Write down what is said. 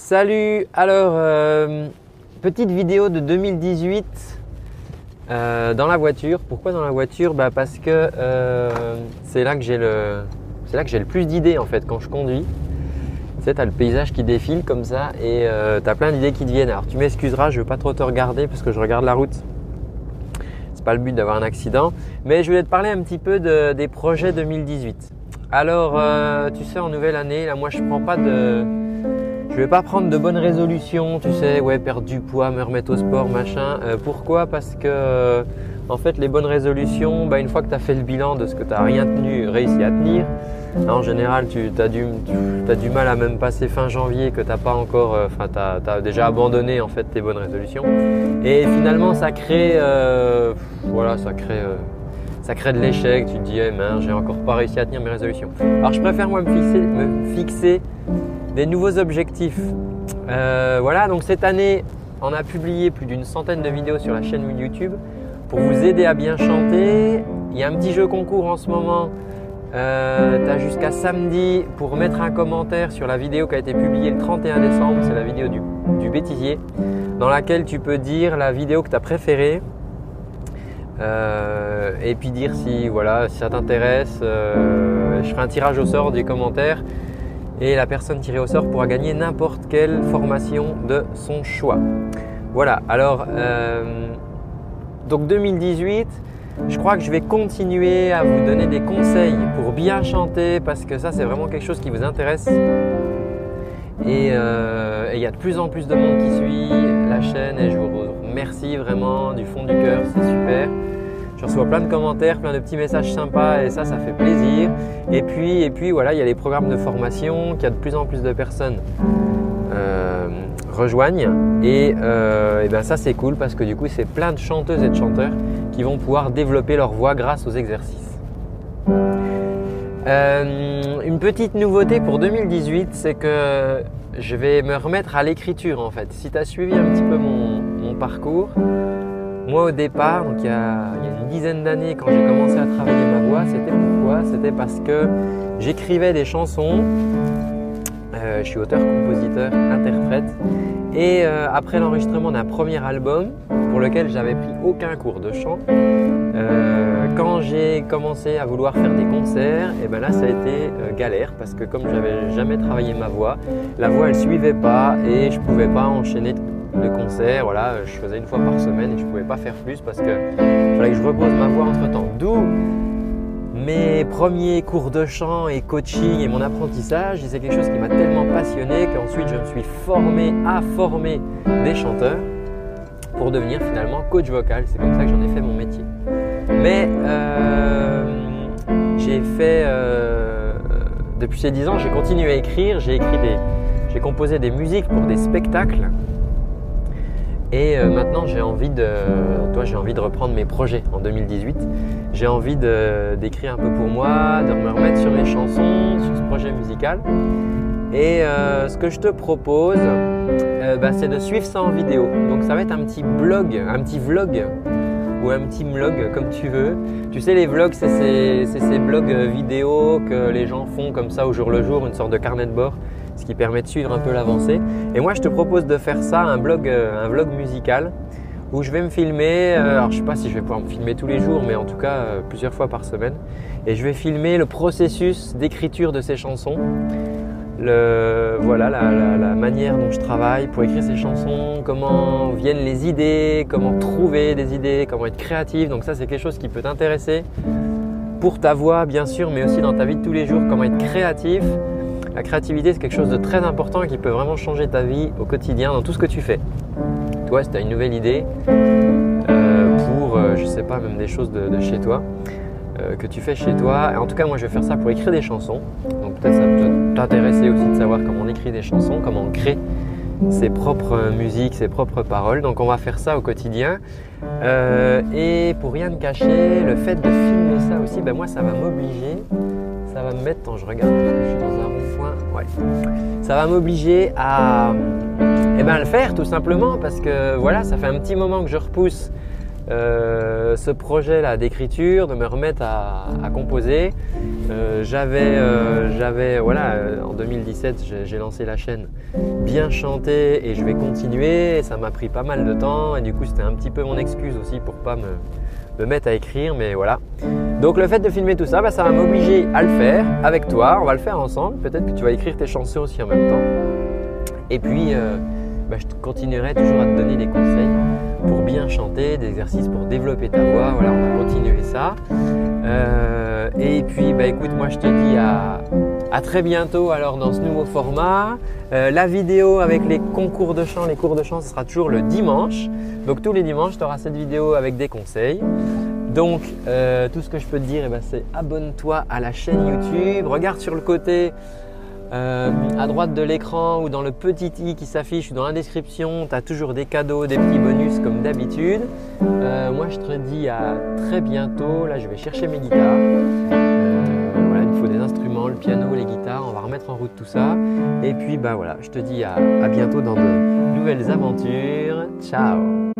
Salut Alors, euh, petite vidéo de 2018 euh, dans la voiture. Pourquoi dans la voiture? Bah Parce que euh, c'est là que j'ai le, plus d'idées en fait quand je conduis. Tu sais, as le paysage qui défile comme ça et tu as plein d'idées qui te viennent. Alors tu m'excuseras, je ne veux pas trop te regarder parce que je regarde la route. C'est pas le but d'avoir un accident. Mais je voulais te parler un petit peu des projets 2018. Alors, tu sais, en nouvelle année, là, moi, je prends pas de, je vais pas prendre de bonnes résolutions, tu sais, ouais, perdre du poids, me remettre au sport, machin. Euh, pourquoi? Parce que, euh, en fait, les bonnes résolutions, bah, une fois que tu as fait le bilan de ce que tu n'as rien tenu, réussi à tenir, en général, tu as du, as du mal à même passer fin janvier que tu pas encore, euh, enfin, tu as, déjà abandonné en fait tes bonnes résolutions. Et finalement, ça crée, voilà, ça crée ça crée de l'échec, tu te dis, eh j'ai encore pas réussi à tenir mes résolutions. Alors je préfère moi me fixer, me fixer nouveaux objectifs. Euh, voilà, donc cette année, on a publié plus d'une centaine de vidéos sur la chaîne YouTube pour vous aider à bien chanter. Il y a un petit jeu concours en ce moment. Euh, tu as jusqu'à samedi pour mettre un commentaire sur la vidéo qui a été publiée le 31 décembre. C'est la vidéo du, bêtisier, dans laquelle tu peux dire la vidéo que tu as préférée. Euh, et puis dire si voilà si ça t'intéresse. je ferai un tirage au sort des commentaires et la personne tirée au sort pourra gagner n'importe quelle formation de son choix. Voilà, alors euh, donc 2018, je crois que je vais continuer à vous donner des conseils pour bien chanter parce que ça c'est vraiment quelque chose qui vous intéresse. Et euh, il y a de plus en plus de monde qui suit la chaîne et je vous remercie vraiment du fond du cœur, c'est super. Je reçois plein de commentaires, plein de petits messages sympas et ça, ça fait plaisir. Et puis, et puis voilà, il y a les programmes de formation qu'il y a de plus en plus de personnes euh, rejoignent. Et, euh, ben ça, c'est cool parce que du coup, c'est plein de chanteuses et de chanteurs qui vont pouvoir développer leur voix grâce aux exercices. Euh, une petite nouveauté pour 2018, c'est que je vais me remettre à l'écriture en fait. Si tu as suivi un petit peu mon parcours, moi, au départ, donc il y a, une dizaine d'années, quand j'ai commencé à travailler ma voix, c'était pourquoi? C'était parce que j'écrivais des chansons. Euh, je suis auteur, compositeur, interprète. Et euh, après l'enregistrement d'un premier album, pour lequel j'avais pris aucun cours de chant, euh, quand j'ai commencé à vouloir faire des concerts, et ben là ça a été galère parce que comme j'avais jamais travaillé ma voix, la voix elle suivait pas et je pouvais pas enchaîner de concert, voilà, je faisais une fois par semaine et je ne pouvais pas faire plus parce que fallait que je repose ma voix entre temps. D'où mes premiers cours de chant et coaching et mon apprentissage, c'est quelque chose qui m'a tellement passionné qu'ensuite je me suis formé à former des chanteurs pour devenir finalement coach vocal. C'est comme ça que j'en ai fait mon métier. Mais euh, j'ai fait, euh, depuis ces 10 ans, j'ai continué à écrire, j'ai composé des musiques pour des spectacles et euh, maintenant, j'ai envie de, toi, j'ai envie de reprendre mes projets en 2018. J'ai envie d'écrire un peu pour moi, de me remettre sur mes chansons, sur ce projet musical. Et euh, ce que je te propose, euh, bah, c'est de suivre ça en vidéo. Donc ça va être un petit blog, un petit vlog ou un petit vlog comme tu veux. Tu sais, les vlogs, c'est ces, ces, blogs vidéo que les gens font comme ça au jour le jour, une sorte de carnet de bord ce qui permet de suivre un peu l'avancée. Et moi, je te propose de faire ça, un blog, euh, un vlog musical, où je vais me filmer. Euh, alors, je ne sais pas si je vais pouvoir me filmer tous les jours, mais en tout cas euh, plusieurs fois par semaine. Et je vais filmer le processus d'écriture de ces chansons. Le, voilà la, la, manière dont je travaille pour écrire ces chansons, comment viennent les idées, comment trouver des idées, comment être créatif. Donc ça c'est quelque chose qui peut t'intéresser pour ta voix bien sûr, mais aussi dans ta vie de tous les jours, comment être créatif, la créativité, c'est quelque chose de très important qui peut vraiment changer ta vie au quotidien dans tout ce que tu fais. Toi, si tu as une nouvelle idée euh, pour, euh, je sais pas, même des choses de, chez toi, euh, que tu fais chez toi, en tout cas, moi, je vais faire ça pour écrire des chansons. Donc, peut-être ça peut t'intéresser aussi de savoir comment on écrit des chansons, comment on crée ses propres musiques, ses propres paroles. Donc, on va faire ça au quotidien. et pour rien te cacher, le fait de filmer ça aussi, ben moi, ça va m'obliger ça va me mettre, quand je regarde, parce que je suis dans un bon point, ouais. Ça va m'obliger à eh ben, le faire tout simplement parce que voilà, ça fait un petit moment que je repousse euh, ce projet-là d'écriture, de me remettre à, composer. Euh, j'avais, voilà, en 2017, j'ai lancé la chaîne Bien chanter et je vais continuer. ça m'a pris pas mal de temps et du coup, c'était un petit peu mon excuse aussi pour pas me, mettre à écrire, mais voilà. Donc le fait de filmer tout ça, bah, ça va m'obliger à le faire avec toi. On va le faire ensemble. Peut-être que tu vas écrire tes chansons aussi en même temps. Et puis, bah, je continuerai toujours à te donner des conseils pour bien chanter, des exercices pour développer ta voix. Voilà, on va continuer ça. Euh, et puis, bah, écoute, moi je te dis à, très bientôt alors dans ce nouveau format. Euh, la vidéo avec les concours de chant, les cours de chant, ce sera toujours le dimanche. Donc tous les dimanches, tu auras cette vidéo avec des conseils. Donc euh, tout ce que je peux te dire, eh ben, c'est abonne-toi à la chaîne YouTube. Regarde sur le côté euh, à droite de l'écran ou dans le petit i qui s'affiche ou dans la description, tu as toujours des cadeaux, des petits bonus comme d'habitude. Euh, moi, je te dis à très bientôt. Là, je vais chercher mes guitares. Euh, voilà, il me faut des instruments, le piano, les guitares. On va remettre en route tout ça. Et puis, bah voilà, je te dis à bientôt dans de nouvelles aventures. Ciao